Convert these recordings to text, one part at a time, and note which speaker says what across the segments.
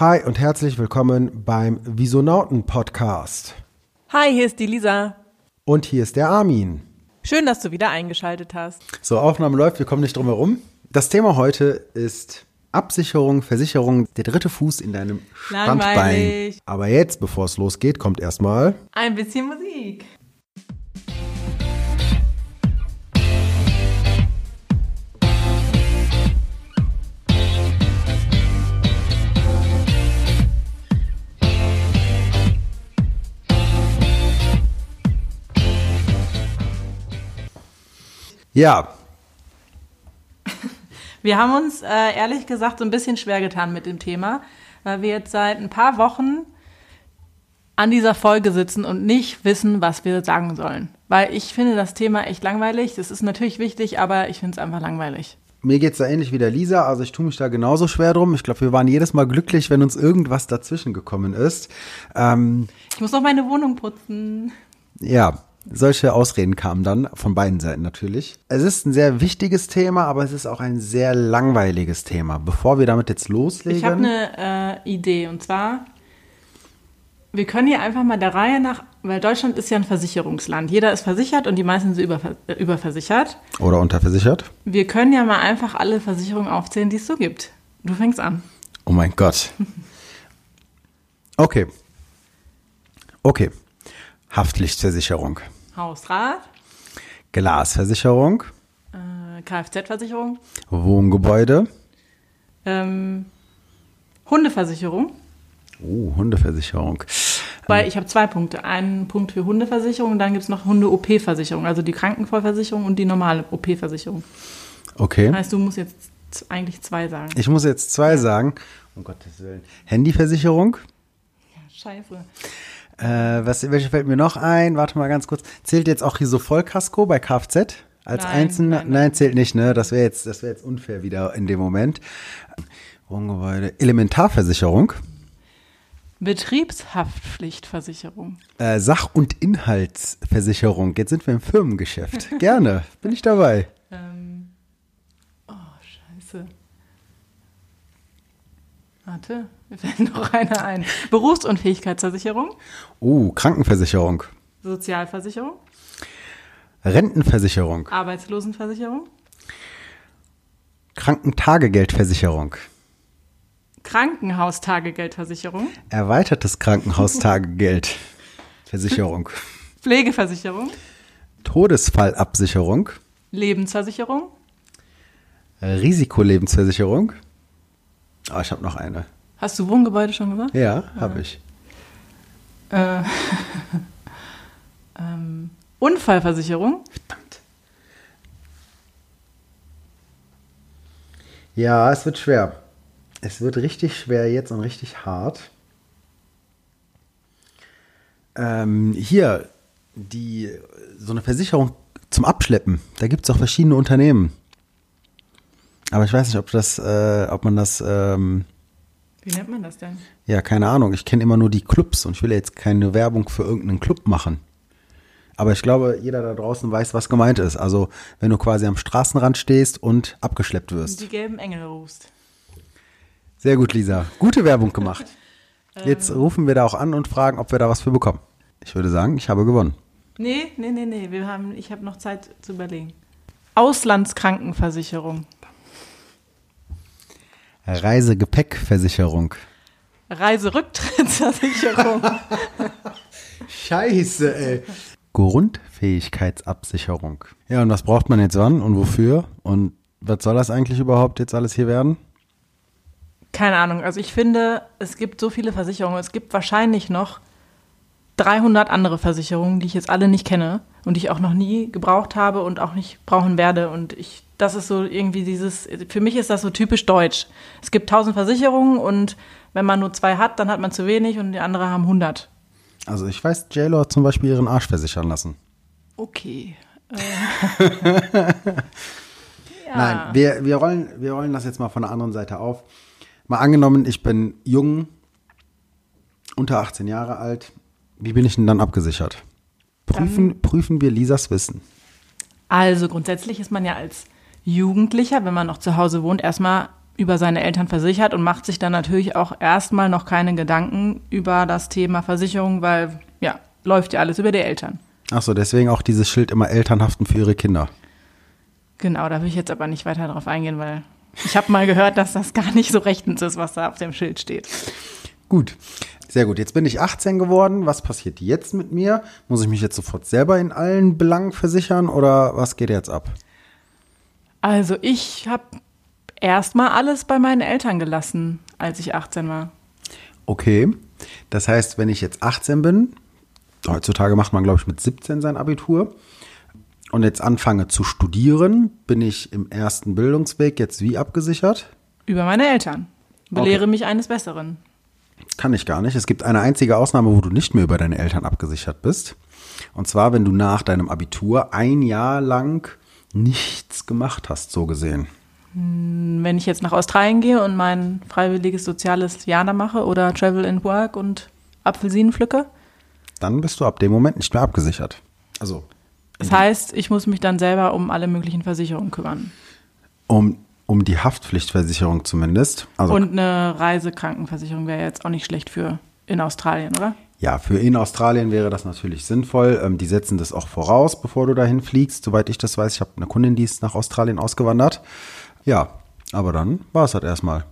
Speaker 1: Hi und herzlich willkommen beim Visonauten Podcast.
Speaker 2: Hi, hier ist die Lisa.
Speaker 1: Und hier ist der Armin.
Speaker 2: Schön, dass du wieder eingeschaltet hast.
Speaker 1: So, Aufnahme läuft, wir kommen nicht drum herum. Das Thema heute ist Absicherung, Versicherung, der dritte Fuß in deinem Standbein.
Speaker 2: Langweilig.
Speaker 1: Aber jetzt, bevor es losgeht, kommt erstmal
Speaker 2: Ein bisschen Musik.
Speaker 1: Ja,
Speaker 2: Wir haben uns äh, ehrlich gesagt so ein bisschen schwer getan mit dem Thema, weil wir jetzt seit ein paar Wochen an dieser Folge sitzen und nicht wissen, was wir sagen sollen. Weil ich finde das Thema echt langweilig. Das ist natürlich wichtig, aber ich finde es einfach langweilig.
Speaker 1: mir geht's da ähnlich wie der Lisa, also ich tue mich da genauso schwer drum. Ich glaube, wir waren jedes Mal glücklich, wenn uns irgendwas dazwischen gekommen ist. Ähm,
Speaker 2: Ich muss noch meine Wohnung putzen.
Speaker 1: ja, solche Ausreden kamen dann von beiden Seiten natürlich. Es ist ein sehr wichtiges Thema, aber es ist auch ein sehr langweiliges Thema. Bevor wir damit jetzt loslegen.
Speaker 2: Ich habe eine äh, Idee und zwar, wir können hier einfach mal der Reihe nach, weil Deutschland ist ja ein Versicherungsland. Jeder ist versichert und die meisten sind äh, überversichert.
Speaker 1: oder unterversichert.
Speaker 2: Wir können ja mal einfach alle Versicherungen aufzählen, die es so gibt. Du fängst an.
Speaker 1: Oh mein Gott. Okay. Okay. Haftpflichtversicherung.
Speaker 2: Hausrat,
Speaker 1: Glasversicherung.
Speaker 2: äh, Kfz-Versicherung,
Speaker 1: Wohngebäude.
Speaker 2: ähm, Hundeversicherung.
Speaker 1: Oh, Hundeversicherung.
Speaker 2: Weil ich habe zwei Punkte. Einen Punkt für Hundeversicherung und dann gibt es noch Hunde-OP-Versicherung, also die Krankenvollversicherung und die normale OP-Versicherung.
Speaker 1: Okay.
Speaker 2: Heißt, du musst jetzt eigentlich zwei sagen.
Speaker 1: Ich muss jetzt zwei sagen. Um Gottes Willen. Handyversicherung.
Speaker 2: Scheiße.
Speaker 1: Äh, was, welche fällt mir noch ein? Warte mal ganz kurz. Zählt jetzt auch hier so Vollkasko bei Kfz? Als
Speaker 2: Nein,
Speaker 1: einzelner?
Speaker 2: nein,
Speaker 1: Nein, zählt nicht, ne? Das wäre jetzt, das wäre jetzt unfair wieder in dem Moment. Wohngebäude. Elementarversicherung.
Speaker 2: Betriebshaftpflichtversicherung.
Speaker 1: Äh, Sach- und Inhaltsversicherung. Jetzt sind wir im Firmengeschäft. Gerne. Bin ich dabei.
Speaker 2: Ähm, oh, scheiße. Warte, mir fällt noch eine ein. Berufsunfähigkeitsversicherung,
Speaker 1: Oh, Krankenversicherung.
Speaker 2: Sozialversicherung,
Speaker 1: Rentenversicherung.
Speaker 2: Arbeitslosenversicherung,
Speaker 1: Krankentagegeldversicherung.
Speaker 2: Krankenhaustagegeldversicherung,
Speaker 1: Erweitertes Krankenhaustagegeld. Versicherung.
Speaker 2: Pflegeversicherung,
Speaker 1: Todesfallabsicherung.
Speaker 2: Lebensversicherung,
Speaker 1: Risikolebensversicherung. Ah, ich habe noch eine.
Speaker 2: Hast du Wohngebäude schon gesagt?
Speaker 1: Ja, habe ich.
Speaker 2: Äh, ähm, Unfallversicherung,
Speaker 1: Verdammt. Ja, es wird schwer. Es wird richtig schwer jetzt und richtig hart. Ähm, hier, die, so eine Versicherung zum Abschleppen. Da gibt es auch verschiedene Unternehmen. Aber ich weiß nicht, ob das, äh, ob man das, ähm,
Speaker 2: wie nennt man das denn?
Speaker 1: ja, keine Ahnung. Ich kenne immer nur die Clubs und ich will jetzt keine Werbung für irgendeinen Club machen. Aber ich glaube, jeder da draußen weiß, was gemeint ist. Also, wenn du quasi am Straßenrand stehst und abgeschleppt wirst.
Speaker 2: Die gelben Engel rufst.
Speaker 1: Sehr gut, Lisa. Gute Werbung gemacht. Jetzt rufen wir da auch an und fragen, ob wir da was für bekommen. Ich würde sagen, ich habe gewonnen.
Speaker 2: Nee, nee, nee, nee. Wir haben, ich habe noch Zeit zu überlegen. Auslandskrankenversicherung.
Speaker 1: Reisegepäckversicherung.
Speaker 2: Reiserücktrittsversicherung.
Speaker 1: Scheiße, ey. Grundfähigkeitsabsicherung. Ja, und was braucht man jetzt wann und wofür? Und was soll das eigentlich überhaupt jetzt alles hier werden?
Speaker 2: Keine Ahnung. Also ich finde, es gibt so viele Versicherungen. Es gibt wahrscheinlich noch 300 andere Versicherungen, die ich jetzt alle nicht kenne und die ich auch noch nie gebraucht habe und auch nicht brauchen werde. Und ich, das ist so irgendwie dieses, für mich ist das so typisch deutsch. Es gibt 1000 Versicherungen und wenn man nur zwei hat, dann hat man zu wenig und die andere haben 100.
Speaker 1: Also ich weiß, JLo hat zum Beispiel ihren Arsch versichern lassen.
Speaker 2: Okay. Äh. ja.
Speaker 1: Nein, wir, wir, rollen, wir rollen das jetzt mal von der anderen Seite auf. Mal angenommen, ich bin jung, unter 18 Jahre alt. Wie bin ich denn dann abgesichert? Prüfen, prüfen wir Lisas Wissen.
Speaker 2: Also grundsätzlich ist man ja als Jugendlicher, wenn man noch zu Hause wohnt, erstmal über seine Eltern versichert und macht sich dann natürlich auch erstmal noch keine Gedanken über das Thema Versicherung, weil ja, läuft ja alles über die Eltern.
Speaker 1: Ach so, deswegen auch dieses Schild immer Eltern haften für ihre Kinder.
Speaker 2: Genau, da will ich jetzt aber nicht weiter drauf eingehen, weil ich habe mal gehört, dass das gar nicht so rechtens ist, was da auf dem Schild steht.
Speaker 1: Gut, sehr gut. Jetzt bin ich 18 geworden. Was passiert jetzt mit mir? Muss ich mich jetzt sofort selber in allen Belangen versichern oder was geht jetzt ab?
Speaker 2: Also ich habe erstmal alles bei meinen Eltern gelassen, als ich 18 war.
Speaker 1: Okay, das heißt, wenn ich jetzt 18 bin, heutzutage macht man, glaube ich, mit 17 sein Abitur und jetzt anfange zu studieren, bin ich im ersten Bildungsweg jetzt wie abgesichert?
Speaker 2: Über meine Eltern. Belehre
Speaker 1: Okay.
Speaker 2: mich eines Besseren.
Speaker 1: Kann ich gar nicht. Es gibt eine einzige Ausnahme, wo du nicht mehr über deine Eltern abgesichert bist. Und zwar, wenn du nach deinem Abitur ein Jahr lang nichts gemacht hast, so gesehen.
Speaker 2: Wenn ich jetzt nach Australien gehe und mein freiwilliges soziales Jahr da mache oder Travel and Work und Apfelsinen pflücke,
Speaker 1: Dann bist du ab dem Moment nicht mehr abgesichert. Also,
Speaker 2: das heißt, ich muss mich dann selber um alle möglichen Versicherungen kümmern.
Speaker 1: um, um die Haftpflichtversicherung zumindest. Also,
Speaker 2: Und eine Reisekrankenversicherung wäre jetzt auch nicht schlecht für in Australien, oder?
Speaker 1: ja, für in Australien wäre das natürlich sinnvoll. Ähm, die setzen das auch voraus, bevor du dahin fliegst. Soweit ich das weiß, ich habe eine Kundin, die ist nach Australien ausgewandert. Ja, aber dann war es halt erstmal.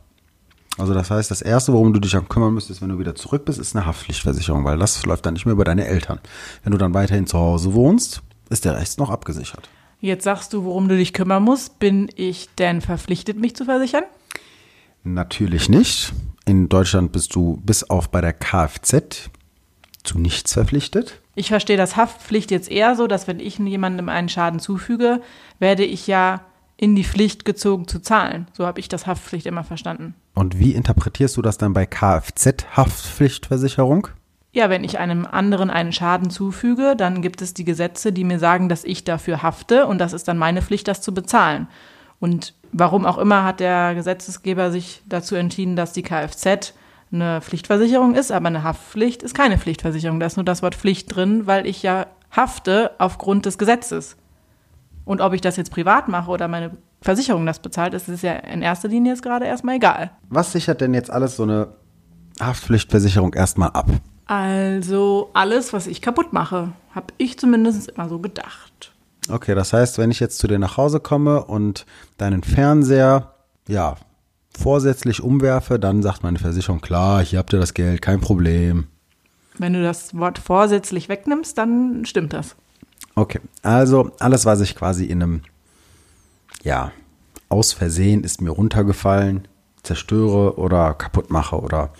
Speaker 1: Also das heißt, das Erste, worum du dich dann kümmern müsstest, wenn du wieder zurück bist, ist eine Haftpflichtversicherung, weil das läuft dann nicht mehr über deine Eltern. Wenn du dann weiterhin zu Hause wohnst, ist der Rest noch abgesichert.
Speaker 2: Jetzt sagst du, worum du dich kümmern musst. Bin ich denn verpflichtet, mich zu versichern?
Speaker 1: Natürlich nicht. In Deutschland bist du bis auf bei der Kfz zu nichts verpflichtet.
Speaker 2: Ich verstehe das Haftpflicht jetzt eher so, dass wenn ich jemandem einen Schaden zufüge, werde ich ja in die Pflicht gezogen zu zahlen. So habe ich das Haftpflicht immer verstanden.
Speaker 1: Und wie interpretierst du das dann bei Kfz-Haftpflichtversicherung?
Speaker 2: Ja, wenn ich einem anderen einen Schaden zufüge, dann gibt es die Gesetze, die mir sagen, dass ich dafür hafte und das ist dann meine Pflicht, das zu bezahlen. Und warum auch immer hat der Gesetzesgeber sich dazu entschieden, dass die Kfz eine Pflichtversicherung ist, aber eine Haftpflicht ist keine Pflichtversicherung. Da ist nur das Wort Pflicht drin, weil ich ja hafte aufgrund des Gesetzes. Und ob ich das jetzt privat mache oder meine Versicherung das bezahlt, ist es ja in erster Linie jetzt gerade erstmal egal.
Speaker 1: Was sichert denn jetzt alles so eine Haftpflichtversicherung erstmal ab?
Speaker 2: Also alles, was ich kaputt mache, habe ich zumindest immer so gedacht.
Speaker 1: Okay, das heißt, wenn ich jetzt zu dir nach Hause komme und deinen Fernseher, ja, vorsätzlich umwerfe, dann sagt meine Versicherung, klar, hier habt ihr das Geld, kein Problem.
Speaker 2: Wenn du das Wort vorsätzlich wegnimmst, dann stimmt das.
Speaker 1: Okay, also alles, was ich quasi in einem, ja, aus Versehen ist mir runtergefallen, zerstöre oder kaputt mache oder,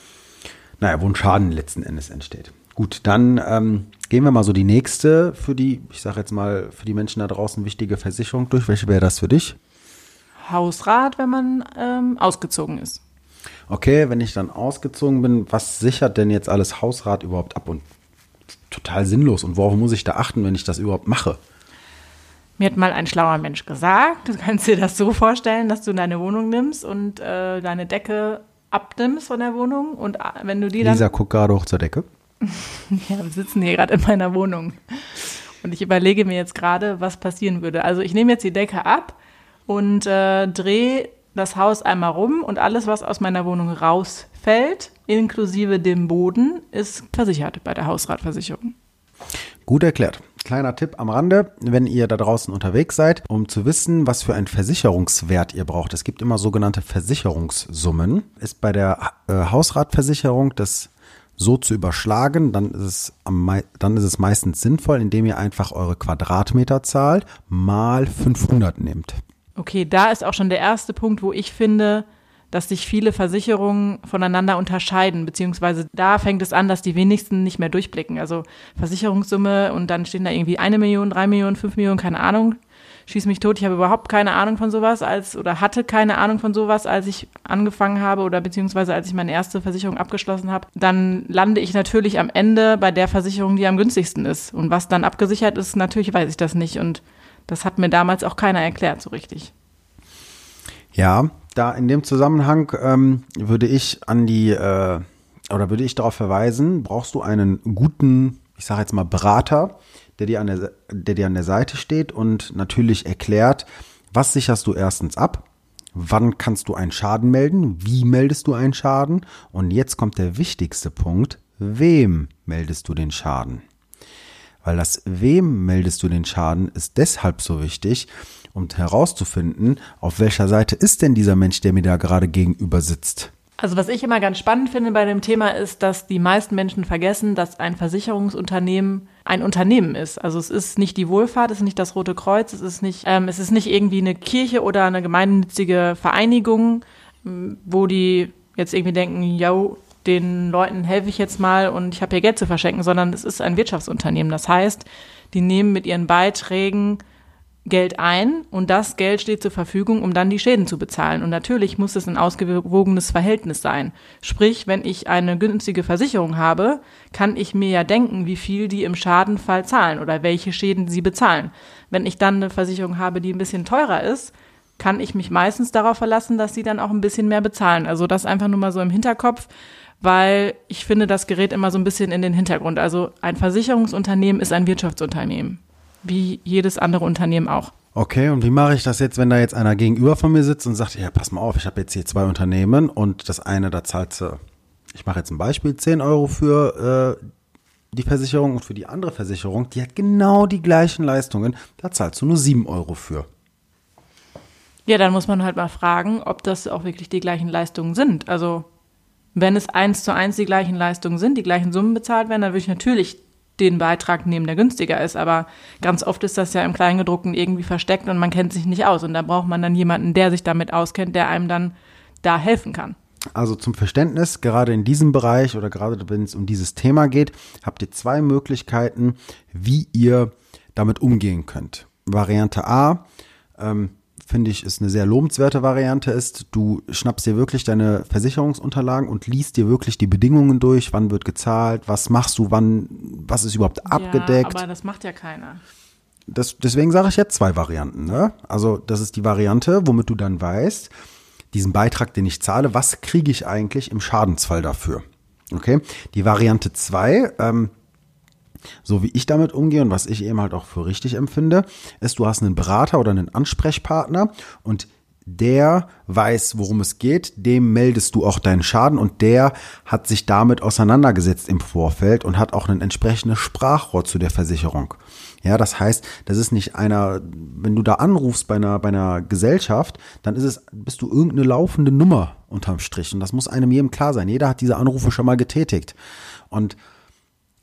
Speaker 1: naja, wo ein Schaden letzten Endes entsteht. Gut, dann ähm, gehen wir mal so die nächste für die, ich sage jetzt mal, für die Menschen da draußen wichtige Versicherung durch. Welche wäre das für dich?
Speaker 2: Hausrat, wenn man ähm, ausgezogen ist.
Speaker 1: Okay, wenn ich dann ausgezogen bin, was sichert denn jetzt alles Hausrat überhaupt ab? Und total sinnlos. Und worauf muss ich da achten, wenn ich das überhaupt mache?
Speaker 2: Mir hat mal ein schlauer Mensch gesagt, du kannst dir das so vorstellen, dass du deine Wohnung nimmst und äh, deine Decke abnimmst von der Wohnung und wenn du die dann...
Speaker 1: Lisa guckt gerade hoch zur Decke.
Speaker 2: Ja, wir sitzen hier gerade in meiner Wohnung. Und ich überlege mir jetzt gerade, was passieren würde. Also ich nehme jetzt die Decke ab und äh, drehe das Haus einmal rum und alles, was aus meiner Wohnung rausfällt, inklusive dem Boden, ist versichert bei der Hausratversicherung.
Speaker 1: Gut erklärt. Kleiner Tipp am Rande, wenn ihr da draußen unterwegs seid, um zu wissen, was für einen Versicherungswert ihr braucht. Es gibt immer sogenannte Versicherungssummen. Ist bei der äh, Hausratversicherung das so zu überschlagen, dann ist, es am, dann ist es meistens sinnvoll, indem ihr einfach eure Quadratmeterzahl mal 500 nehmt.
Speaker 2: Okay, da ist auch schon der erste Punkt, wo ich finde, dass sich viele Versicherungen voneinander unterscheiden, beziehungsweise da fängt es an, dass die wenigsten nicht mehr durchblicken. Also Versicherungssumme und dann stehen da irgendwie eine Million, drei Millionen, fünf Millionen, keine Ahnung. Schieß mich tot, ich habe überhaupt keine Ahnung von sowas als oder hatte keine Ahnung von sowas, als ich angefangen habe oder beziehungsweise als ich meine erste Versicherung abgeschlossen habe. Dann lande ich natürlich am Ende bei der Versicherung, die am günstigsten ist. Und was dann abgesichert ist, natürlich weiß ich das nicht. Und das hat mir damals auch keiner erklärt so richtig.
Speaker 1: Ja, da in dem Zusammenhang ähm, würde ich an die äh, oder würde ich darauf verweisen, brauchst du einen guten, ich sage jetzt mal Berater, der dir, an der, der dir an der Seite steht und natürlich erklärt, was sicherst du erstens ab, Wann kannst du einen Schaden melden? Wie meldest du einen Schaden? Und jetzt kommt der wichtigste Punkt. Wem meldest du den Schaden? Weil das Wem meldest du den Schaden ist deshalb so wichtig, um herauszufinden, auf welcher Seite ist denn dieser Mensch, der mir da gerade gegenüber sitzt.
Speaker 2: Also was ich immer ganz spannend finde bei dem Thema ist, dass die meisten Menschen vergessen, dass ein Versicherungsunternehmen ein Unternehmen ist. Also es ist nicht die Wohlfahrt, es ist nicht das Rote Kreuz, es ist nicht, ähm, es ist nicht irgendwie eine Kirche oder eine gemeinnützige Vereinigung, wo die jetzt irgendwie denken, yo, den Leuten helfe ich jetzt mal und ich habe hier Geld zu verschenken, sondern es ist ein Wirtschaftsunternehmen. Das heißt, die nehmen mit ihren Beiträgen Geld ein und das Geld steht zur Verfügung, um dann die Schäden zu bezahlen. Und natürlich muss es ein ausgewogenes Verhältnis sein. Sprich, wenn ich eine günstige Versicherung habe, kann ich mir ja denken, wie viel die im Schadenfall zahlen oder welche Schäden sie bezahlen. Wenn ich dann eine Versicherung habe, die ein bisschen teurer ist, kann ich mich meistens darauf verlassen, dass sie dann auch ein bisschen mehr bezahlen. Also das einfach nur mal so im Hinterkopf, weil ich finde, das gerät immer so ein bisschen in den Hintergrund. Also ein Versicherungsunternehmen ist ein Wirtschaftsunternehmen wie jedes andere Unternehmen auch.
Speaker 1: Okay, und wie mache ich das jetzt, wenn da jetzt einer gegenüber von mir sitzt und sagt, ja, pass mal auf, ich habe jetzt hier zwei Unternehmen und das eine, da zahlt ich mache jetzt ein Beispiel, 10 Euro für äh, die Versicherung und für die andere Versicherung, die hat genau die gleichen Leistungen, da zahlst du nur 7 Euro für.
Speaker 2: Ja, dann muss man halt mal fragen, ob das auch wirklich die gleichen Leistungen sind. Also wenn es eins zu eins die gleichen Leistungen sind, die gleichen Summen bezahlt werden, dann würde ich natürlich den Beitrag nehmen, der günstiger ist. Aber ganz oft ist das ja im Kleingedruckten irgendwie versteckt und man kennt sich nicht aus. Und da braucht man dann jemanden, der sich damit auskennt, der einem dann da helfen kann.
Speaker 1: Also zum Verständnis, gerade in diesem Bereich oder gerade wenn es um dieses Thema geht, habt ihr zwei Möglichkeiten, wie ihr damit umgehen könnt. Variante A, ähm, finde ich, ist eine sehr lobenswerte Variante ist, du schnappst dir wirklich deine Versicherungsunterlagen und liest dir wirklich die Bedingungen durch, wann wird gezahlt, was machst du, wann, was ist überhaupt abgedeckt.
Speaker 2: Ja, aber das macht ja keiner.
Speaker 1: Das, deswegen sage ich jetzt zwei Varianten. Ne? Also das ist die Variante, womit du dann weißt, diesen Beitrag, den ich zahle, was kriege ich eigentlich im Schadensfall dafür? Okay. Die Variante zwei, ähm, so wie ich damit umgehe und was ich eben halt auch für richtig empfinde, ist, du hast einen Berater oder einen Ansprechpartner und der weiß, worum es geht, dem meldest du auch deinen Schaden und der hat sich damit auseinandergesetzt im Vorfeld und hat auch ein entsprechendes Sprachrohr zu der Versicherung. Ja, das heißt, das ist nicht einer, wenn du da anrufst bei einer, bei einer Gesellschaft, dann ist es, bist du irgendeine laufende Nummer unterm Strich und das muss einem jedem klar sein. Jeder hat diese Anrufe schon mal getätigt und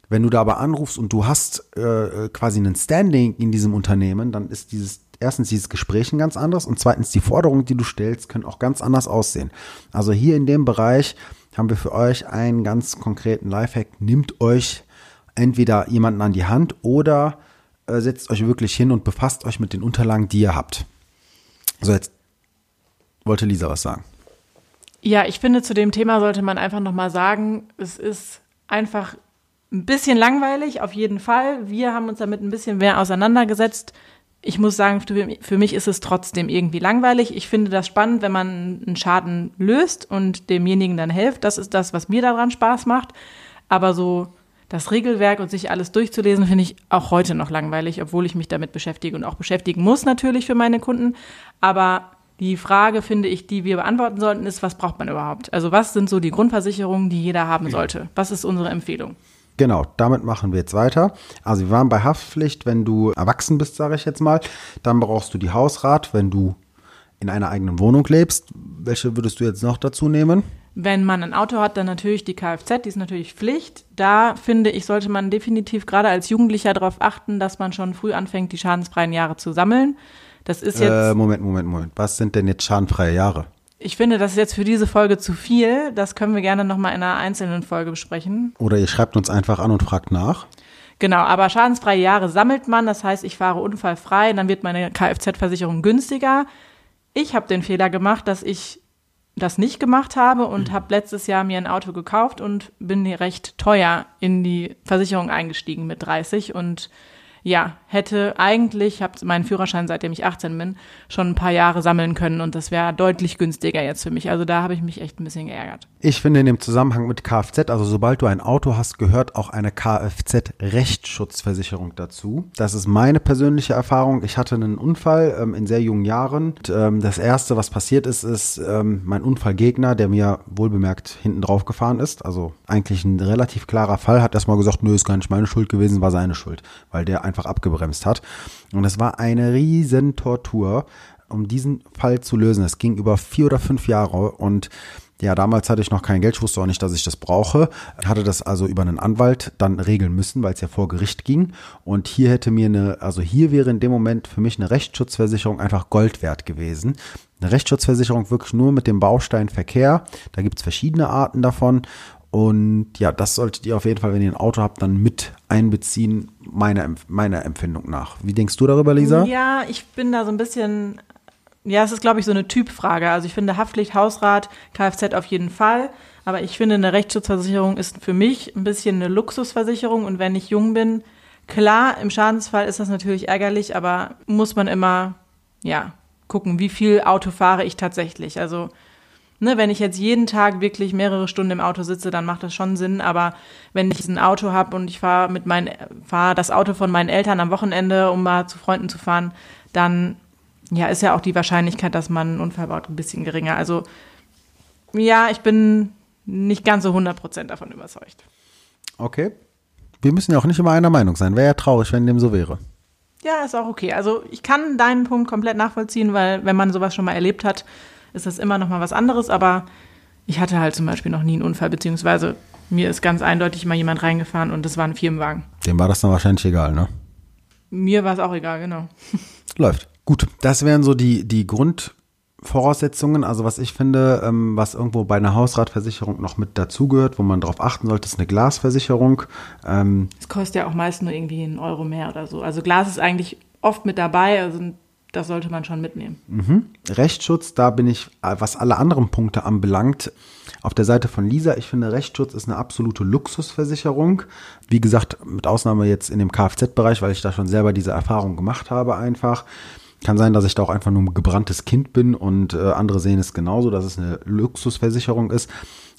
Speaker 1: wenn du da aber anrufst und du hast äh, quasi einen Standing in diesem Unternehmen, dann ist dieses erstens dieses Gespräch ein ganz anderes und zweitens die Forderungen, die du stellst, können auch ganz anders aussehen. Also hier in dem Bereich haben wir für euch einen ganz konkreten Lifehack. Nimmt euch entweder jemanden an die Hand oder äh, setzt euch wirklich hin und befasst euch mit den Unterlagen, die ihr habt. So, jetzt wollte Lisa was sagen.
Speaker 2: Ja, ich finde, zu dem Thema sollte man einfach nochmal sagen, es ist einfach ein bisschen langweilig, auf jeden Fall. Wir haben uns damit ein bisschen mehr auseinandergesetzt. Ich muss sagen, für mich ist es trotzdem irgendwie langweilig. Ich finde das spannend, wenn man einen Schaden löst und demjenigen dann hilft. Das ist das, was mir daran Spaß macht. Aber so das Regelwerk und sich alles durchzulesen, finde ich auch heute noch langweilig, obwohl ich mich damit beschäftige und auch beschäftigen muss natürlich für meine Kunden. Aber die Frage, finde ich, die wir beantworten sollten, ist, was braucht man überhaupt? Also was sind so die Grundversicherungen, die jeder haben sollte? Was ist unsere Empfehlung?
Speaker 1: Genau, damit machen wir jetzt weiter. Also wir waren bei Haftpflicht, wenn du erwachsen bist, sage ich jetzt mal. Dann brauchst du die Hausrat, wenn du in einer eigenen Wohnung lebst. Welche würdest du jetzt noch dazu nehmen?
Speaker 2: Wenn man ein Auto hat, dann natürlich die Kfz, die ist natürlich Pflicht. Da finde ich, sollte man definitiv gerade als Jugendlicher darauf achten, dass man schon früh anfängt, die schadensfreien Jahre zu sammeln. Das ist jetzt.
Speaker 1: Äh, Moment, Moment, Moment. Was sind denn jetzt schadenfreie Jahre?
Speaker 2: Ich finde, das ist jetzt für diese Folge zu viel. Das können wir gerne nochmal in einer einzelnen Folge besprechen.
Speaker 1: Oder ihr schreibt uns einfach an und fragt nach.
Speaker 2: Genau, aber schadensfreie Jahre sammelt man. Das heißt, ich fahre unfallfrei, dann wird meine Kfz-Versicherung günstiger. Ich habe den Fehler gemacht, dass ich das nicht gemacht habe und habe letztes Jahr mir ein Auto gekauft und bin recht teuer in die Versicherung eingestiegen mit 30 und ja, hätte eigentlich, ich habe meinen Führerschein, seitdem ich 18 bin, schon ein paar Jahre sammeln können und das wäre deutlich günstiger jetzt für mich. Also da habe ich mich echt ein bisschen geärgert.
Speaker 1: Ich finde in dem Zusammenhang mit Kfz, also sobald du ein Auto hast, gehört auch eine Kfz-Rechtsschutzversicherung dazu. Das ist meine persönliche Erfahrung. Ich hatte einen Unfall ähm, in sehr jungen Jahren. Und, ähm, das erste, was passiert ist, ist ähm, mein Unfallgegner, der mir wohlbemerkt hinten drauf gefahren ist. Also eigentlich ein relativ klarer Fall, hat erstmal gesagt, nö, ist gar nicht meine Schuld gewesen, war seine Schuld, weil der einfach abgebremst hat. Und es war eine riesen Tortur, um diesen Fall zu lösen. Es ging über vier oder fünf Jahre und ja, damals hatte ich noch kein Geld, ich wusste auch nicht, dass ich das brauche. Hatte das also über einen Anwalt dann regeln müssen, weil es ja vor Gericht ging. Und hier hätte mir eine, also hier wäre in dem Moment für mich eine Rechtsschutzversicherung einfach Gold wert gewesen. Eine Rechtsschutzversicherung wirklich nur mit dem Baustein Verkehr. Da gibt es verschiedene Arten davon. Und ja, das solltet ihr auf jeden Fall, wenn ihr ein Auto habt, dann mit einbeziehen, meiner, meiner Empfindung nach. Wie denkst du darüber, Lisa?
Speaker 2: Ja, ich bin da so ein bisschen, ja, es ist, glaube ich, so eine Typfrage. Also ich finde Haftpflicht, Hausrat, Kfz auf jeden Fall. Aber ich finde, eine Rechtsschutzversicherung ist für mich ein bisschen eine Luxusversicherung. Und wenn ich jung bin, klar, im Schadensfall ist das natürlich ärgerlich, aber muss man immer, ja, gucken, wie viel Auto fahre ich tatsächlich. Also Ne, wenn ich jetzt jeden Tag wirklich mehrere Stunden im Auto sitze, dann macht das schon Sinn. Aber wenn ich ein Auto habe und ich fahre mit meinen, fahre das Auto von meinen Eltern am Wochenende, um mal zu Freunden zu fahren, dann ja, ist ja auch die Wahrscheinlichkeit, dass man einen Unfall baut, ein bisschen geringer. Also ja, ich bin nicht ganz so 100% davon überzeugt.
Speaker 1: Okay. Wir müssen ja auch nicht immer einer Meinung sein. Wäre ja traurig, wenn dem so wäre.
Speaker 2: Ja, ist auch okay. Also ich kann deinen Punkt komplett nachvollziehen, weil wenn man sowas schon mal erlebt hat, ist das immer noch mal was anderes, aber ich hatte halt zum Beispiel noch nie einen Unfall, beziehungsweise mir ist ganz eindeutig mal jemand reingefahren und das war ein Firmenwagen.
Speaker 1: Dem war das dann wahrscheinlich egal, ne?
Speaker 2: Mir war es auch egal, genau.
Speaker 1: Läuft. Gut, das wären so die, die Grundvoraussetzungen. Also was ich finde, ähm, was irgendwo bei einer Hausratversicherung noch mit dazugehört, wo man darauf achten sollte, ist eine Glasversicherung. Ähm,
Speaker 2: Es kostet ja auch meist nur irgendwie einen Euro mehr oder so. Also Glas ist eigentlich oft mit dabei, also das sollte man schon mitnehmen.
Speaker 1: Mhm. Rechtsschutz, da bin ich, äh, was alle anderen Punkte anbelangt, auf der Seite von Lisa. Ich finde, Rechtsschutz ist eine absolute Luxusversicherung. Wie gesagt, mit Ausnahme jetzt in dem Kfz-Bereich, weil ich da schon selber diese Erfahrung gemacht habe einfach. Kann sein, dass ich da auch einfach nur ein gebranntes Kind bin und äh, andere sehen es genauso, dass es eine Luxusversicherung ist.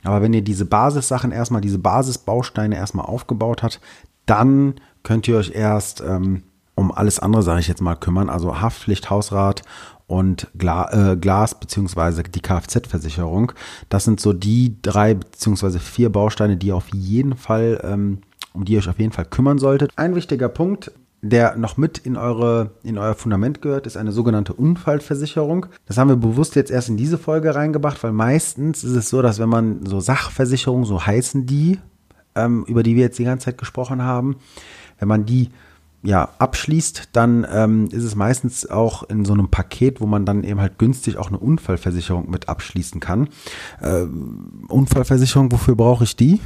Speaker 1: Aber wenn ihr diese Basissachen erstmal, diese Basisbausteine erstmal aufgebaut habt, dann könnt ihr euch erst ähm, um alles andere, sage ich jetzt mal, kümmern. Also Haftpflicht, Hausrat und Gla äh, Glas beziehungsweise die Kfz-Versicherung. Das sind so die drei beziehungsweise vier Bausteine, die auf jeden Fall, ähm, um die ihr euch auf jeden Fall kümmern solltet. Ein wichtiger Punkt, der noch mit in eure in euer Fundament gehört, ist eine sogenannte Unfallversicherung. Das haben wir bewusst jetzt erst in diese Folge reingebracht, weil meistens ist es so, dass wenn man so Sachversicherungen, so heißen die, ähm, über die wir jetzt die ganze Zeit gesprochen haben, wenn man die ja, abschließt, dann ähm, ist es meistens auch in so einem Paket, wo man dann eben halt günstig auch eine Unfallversicherung mit abschließen kann. Äh, Unfallversicherung, wofür brauche ich die?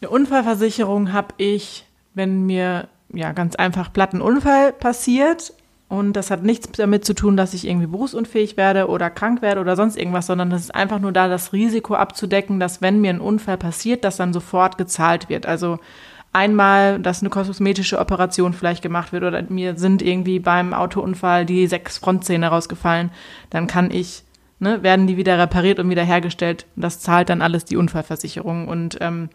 Speaker 2: Eine Unfallversicherung habe ich, wenn mir ja ganz einfach Plattenunfall passiert und das hat nichts damit zu tun, dass ich irgendwie berufsunfähig werde oder krank werde oder sonst irgendwas, sondern das ist einfach nur da, das Risiko abzudecken, dass wenn mir ein Unfall passiert, dass dann sofort gezahlt wird. Also einmal, dass eine kosmetische Operation vielleicht gemacht wird oder mir sind irgendwie beim Autounfall die sechs Frontzähne rausgefallen, dann kann ich, ne, werden die wieder repariert und wieder hergestellt. Das zahlt dann alles die Unfallversicherung. Und ähm,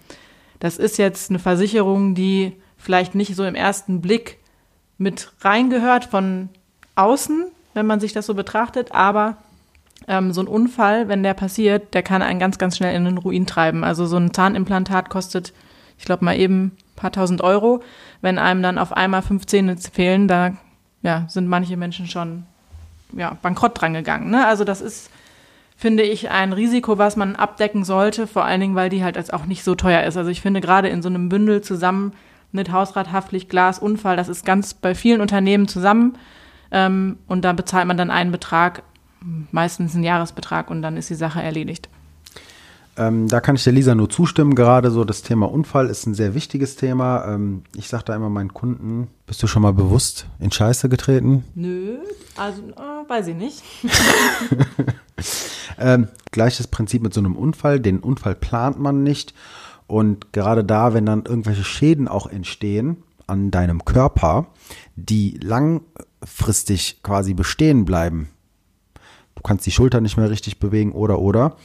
Speaker 2: das ist jetzt eine Versicherung, die vielleicht nicht so im ersten Blick mit reingehört von außen, wenn man sich das so betrachtet, aber ähm, so ein Unfall, wenn der passiert, der kann einen ganz, ganz schnell in den Ruin treiben. Also so ein Zahnimplantat kostet, ich glaube mal eben paar tausend Euro. Wenn einem dann auf einmal fünf Zähne fehlen, da ja, sind manche Menschen schon ja, bankrott dran gegangen. Ne? Also das ist, finde ich, ein Risiko, was man abdecken sollte, vor allen Dingen, weil die halt als auch nicht so teuer ist. Also ich finde gerade in so einem Bündel zusammen mit Hausrat, Haftpflicht, Glas, Unfall, das ist ganz bei vielen Unternehmen zusammen. Ähm, und da bezahlt man dann einen Betrag, meistens einen Jahresbetrag und dann ist die Sache erledigt.
Speaker 1: Ähm, da kann ich der Lisa nur zustimmen. Gerade so das Thema Unfall ist ein sehr wichtiges Thema. Ähm, ich sage da immer meinen Kunden, bist du schon mal bewusst in Scheiße getreten?
Speaker 2: Nö, also äh, weiß ich nicht.
Speaker 1: ähm, gleiches Prinzip mit so einem Unfall. Den Unfall plant man nicht. Und gerade da, wenn dann irgendwelche Schäden auch entstehen, an deinem Körper, die langfristig quasi bestehen bleiben. Du kannst die Schulter nicht mehr richtig bewegen oder oder.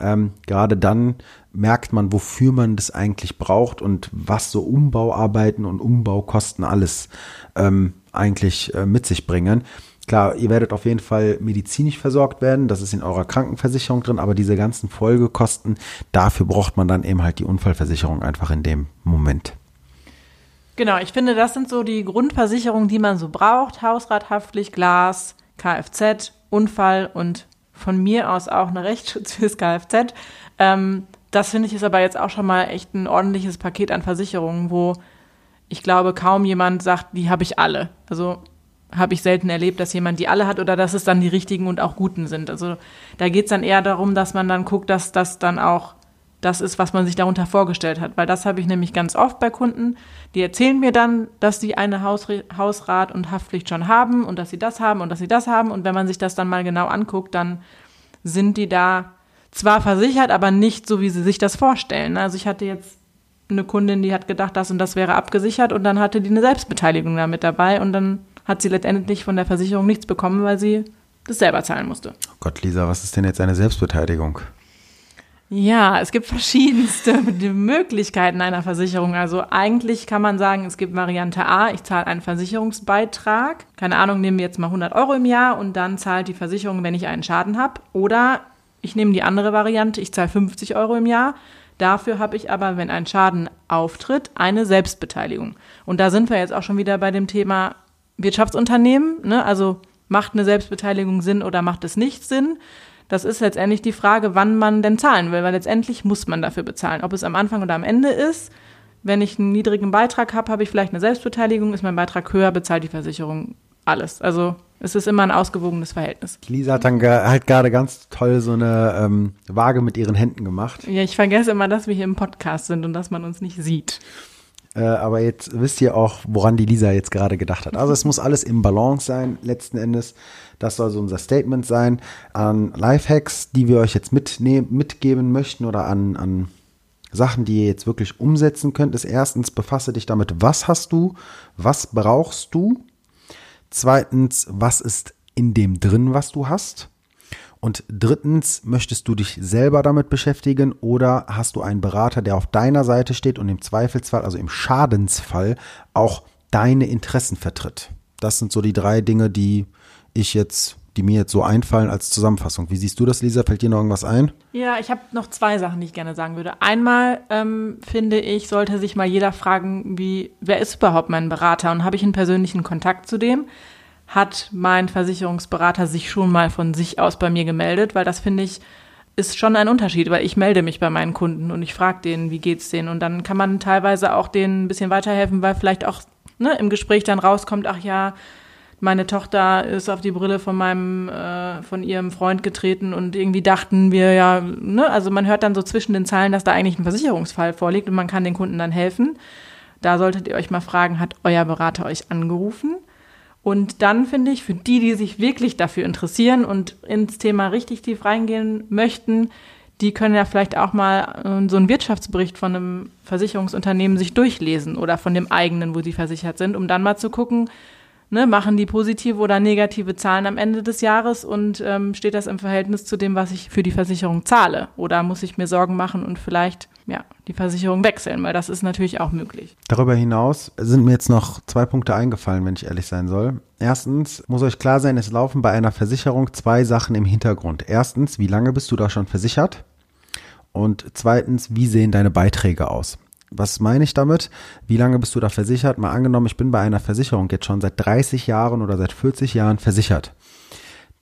Speaker 1: Ähm, gerade dann merkt man, wofür man das eigentlich braucht und was so Umbauarbeiten und Umbaukosten alles ähm, eigentlich äh, mit sich bringen. Klar, ihr werdet auf jeden Fall medizinisch versorgt werden, das ist in eurer Krankenversicherung drin, aber diese ganzen Folgekosten, dafür braucht man dann eben halt die Unfallversicherung einfach in dem Moment.
Speaker 2: Genau, ich finde, das sind so die Grundversicherungen, die man so braucht. Hausrat, Haftpflicht, Glas, Kfz, Unfall und von mir aus auch eine Rechtsschutz fürs Kfz. Ähm, das finde ich ist aber jetzt auch schon mal echt ein ordentliches Paket an Versicherungen, wo ich glaube, kaum jemand sagt, die habe ich alle. Also habe ich selten erlebt, dass jemand die alle hat oder dass es dann die richtigen und auch guten sind. Also da geht es dann eher darum, dass man dann guckt, dass das dann auch das ist, was man sich darunter vorgestellt hat. Weil das habe ich nämlich ganz oft bei Kunden. Die erzählen mir dann, dass sie eine Hausre Hausrat und Haftpflicht schon haben und dass sie das haben und dass sie das haben. Und wenn man sich das dann mal genau anguckt, dann sind die da zwar versichert, aber nicht so, wie sie sich das vorstellen. Also ich hatte jetzt eine Kundin, die hat gedacht, das und das wäre abgesichert und dann hatte die eine Selbstbeteiligung da mit dabei und dann hat sie letztendlich von der Versicherung nichts bekommen, weil sie das selber zahlen musste.
Speaker 1: Oh Gott, Lisa, was ist denn jetzt eine Selbstbeteiligung?
Speaker 2: Ja, es gibt verschiedenste Möglichkeiten einer Versicherung. Also eigentlich kann man sagen, es gibt Variante A, ich zahle einen Versicherungsbeitrag. Keine Ahnung, nehmen wir jetzt mal 100 Euro im Jahr und dann zahlt die Versicherung, wenn ich einen Schaden habe. Oder ich nehme die andere Variante, ich zahle 50 Euro im Jahr. Dafür habe ich aber, wenn ein Schaden auftritt, eine Selbstbeteiligung. Und da sind wir jetzt auch schon wieder bei dem Thema Wirtschaftsunternehmen, ne? also macht eine Selbstbeteiligung Sinn oder macht es nicht Sinn? Das ist letztendlich die Frage, wann man denn zahlen will, weil letztendlich muss man dafür bezahlen. Ob es am Anfang oder am Ende ist. Wenn ich einen niedrigen Beitrag habe, habe ich vielleicht eine Selbstbeteiligung. Ist mein Beitrag höher, bezahlt die Versicherung alles. Also es ist immer ein ausgewogenes Verhältnis.
Speaker 1: Lisa hat dann halt gerade ganz toll so eine ähm, Waage mit ihren Händen gemacht.
Speaker 2: Ja, ich vergesse immer, dass wir hier im Podcast sind und dass man uns nicht sieht.
Speaker 1: Äh, aber jetzt wisst ihr auch, woran die Lisa jetzt gerade gedacht hat. Also es muss alles im Balance sein, letzten Endes. Das soll so unser Statement sein an Lifehacks, die wir euch jetzt mitnehmen, mitgeben möchten oder an, an Sachen, die ihr jetzt wirklich umsetzen könnt, ist erstens, befasse dich damit, was hast du, was brauchst du. Zweitens, was ist in dem drin, was du hast. Und drittens, möchtest du dich selber damit beschäftigen oder hast du einen Berater, der auf deiner Seite steht und im Zweifelsfall, also im Schadensfall, auch deine Interessen vertritt? Das sind so die drei Dinge, die ich jetzt, die mir jetzt so einfallen als Zusammenfassung. Wie siehst du das, Lisa? Fällt dir noch irgendwas ein?
Speaker 2: Ja, ich habe noch zwei Sachen, die ich gerne sagen würde. Einmal ähm, finde ich, sollte sich mal jeder fragen, wie, wer ist überhaupt mein Berater und habe ich einen persönlichen Kontakt zu dem? Hat mein Versicherungsberater sich schon mal von sich aus bei mir gemeldet, weil das finde ich ist schon ein Unterschied, weil ich melde mich bei meinen Kunden und ich frage denen, wie geht's denen und dann kann man teilweise auch denen ein bisschen weiterhelfen, weil vielleicht auch ne, im Gespräch dann rauskommt, ach ja, meine Tochter ist auf die Brille von meinem, äh, von ihrem Freund getreten und irgendwie dachten wir ja, ne, also man hört dann so zwischen den Zeilen, dass da eigentlich ein Versicherungsfall vorliegt und man kann den Kunden dann helfen. Da solltet ihr euch mal fragen, hat euer Berater euch angerufen? Und dann finde ich, für die, die sich wirklich dafür interessieren und ins Thema richtig tief reingehen möchten, die können ja vielleicht auch mal äh, so einen Wirtschaftsbericht von einem Versicherungsunternehmen sich durchlesen oder von dem eigenen, wo sie versichert sind, um dann mal zu gucken, ne, machen die positive oder negative Zahlen am Ende des Jahres und ähm, steht das im Verhältnis zu dem, was ich für die Versicherung zahle? Oder muss ich mir Sorgen machen und vielleicht ja, die Versicherung wechseln, weil das ist natürlich auch möglich.
Speaker 1: Darüber hinaus sind mir jetzt noch zwei Punkte eingefallen, wenn ich ehrlich sein soll. Erstens muss euch klar sein, es laufen bei einer Versicherung zwei Sachen im Hintergrund. Erstens, wie lange bist du da schon versichert? Und zweitens, wie sehen deine Beiträge aus? Was meine ich damit? Wie lange bist du da versichert? Mal angenommen, ich bin bei einer Versicherung jetzt schon seit 30 Jahren oder seit 40 Jahren versichert.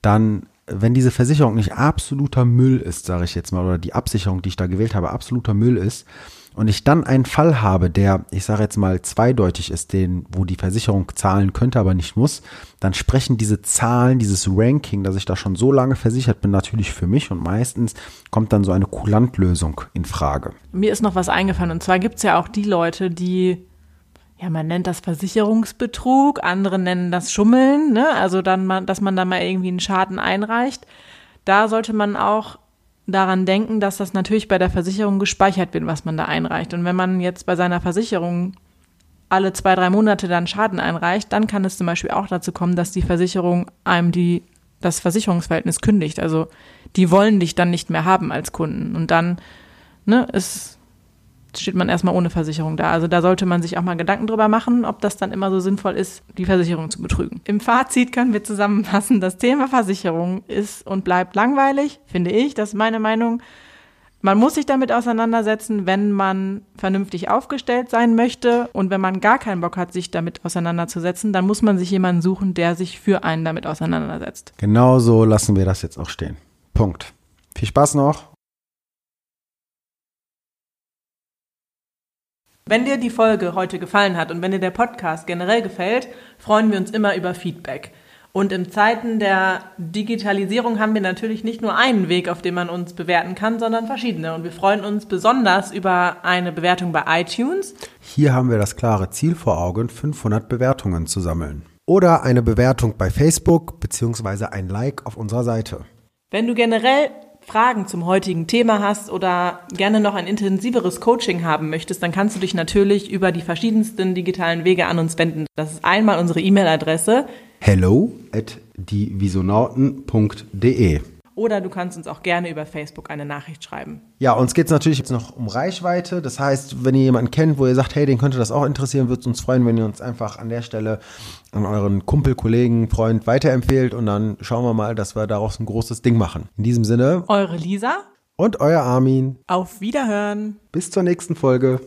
Speaker 1: Dann, wenn diese Versicherung nicht absoluter Müll ist, sage ich jetzt mal, oder die Absicherung, die ich da gewählt habe, absoluter Müll ist, und ich dann einen Fall habe, der, ich sage jetzt mal, zweideutig ist, den, wo die Versicherung zahlen könnte, aber nicht muss, dann sprechen diese Zahlen, dieses Ranking, dass ich da schon so lange versichert bin, natürlich für mich und meistens kommt dann so eine Kulantlösung in Frage.
Speaker 2: Mir ist noch was eingefallen und zwar gibt es ja auch die Leute, die ja, man nennt das Versicherungsbetrug, andere nennen das Schummeln, ne? Also dann, mal, dass man da mal irgendwie einen Schaden einreicht. Da sollte man auch daran denken, dass das natürlich bei der Versicherung gespeichert wird, was man da einreicht. Und wenn man jetzt bei seiner Versicherung alle zwei, drei Monate dann Schaden einreicht, dann kann es zum Beispiel auch dazu kommen, dass die Versicherung einem die, das Versicherungsverhältnis kündigt. Also die wollen dich dann nicht mehr haben als Kunden. Und dann ne, ist, steht man erstmal ohne Versicherung da. Also da sollte man sich auch mal Gedanken drüber machen, ob das dann immer so sinnvoll ist, die Versicherung zu betrügen. Im Fazit können wir zusammenfassen, das Thema Versicherung ist und bleibt langweilig, finde ich. Das ist meine Meinung. Man muss sich damit auseinandersetzen, wenn man vernünftig aufgestellt sein möchte. Und wenn man gar keinen Bock hat, sich damit auseinanderzusetzen, dann muss man sich jemanden suchen, der sich für einen damit auseinandersetzt.
Speaker 1: Genau so lassen wir das jetzt auch stehen. Punkt. Viel Spaß noch.
Speaker 2: Wenn dir die Folge heute gefallen hat und wenn dir der Podcast generell gefällt, freuen wir uns immer über Feedback. Und in Zeiten der Digitalisierung haben wir natürlich nicht nur einen Weg, auf dem man uns bewerten kann, sondern verschiedene. Und wir freuen uns besonders über eine Bewertung bei iTunes.
Speaker 1: Hier haben wir das klare Ziel vor Augen, 500 Bewertungen zu sammeln. Oder eine Bewertung bei Facebook beziehungsweise ein Like auf unserer Seite.
Speaker 2: Wenn du generell Fragen zum heutigen Thema hast oder gerne noch ein intensiveres Coaching haben möchtest, dann kannst du dich natürlich über die verschiedensten digitalen Wege an uns wenden. Das ist einmal unsere E-Mail-Adresse
Speaker 1: hello at dievisonauten.de.
Speaker 2: Oder du kannst uns auch gerne über Facebook eine Nachricht schreiben.
Speaker 1: Ja, uns geht es natürlich jetzt noch um Reichweite. Das heißt, wenn ihr jemanden kennt, wo ihr sagt, hey, den könnte das auch interessieren, würde es uns freuen, wenn ihr uns einfach an der Stelle an euren Kumpel, Kollegen, Freund weiterempfehlt und dann schauen wir mal, dass wir daraus ein großes Ding machen. In diesem Sinne.
Speaker 2: Eure Lisa.
Speaker 1: Und euer Armin.
Speaker 2: Auf Wiederhören.
Speaker 1: Bis zur nächsten Folge.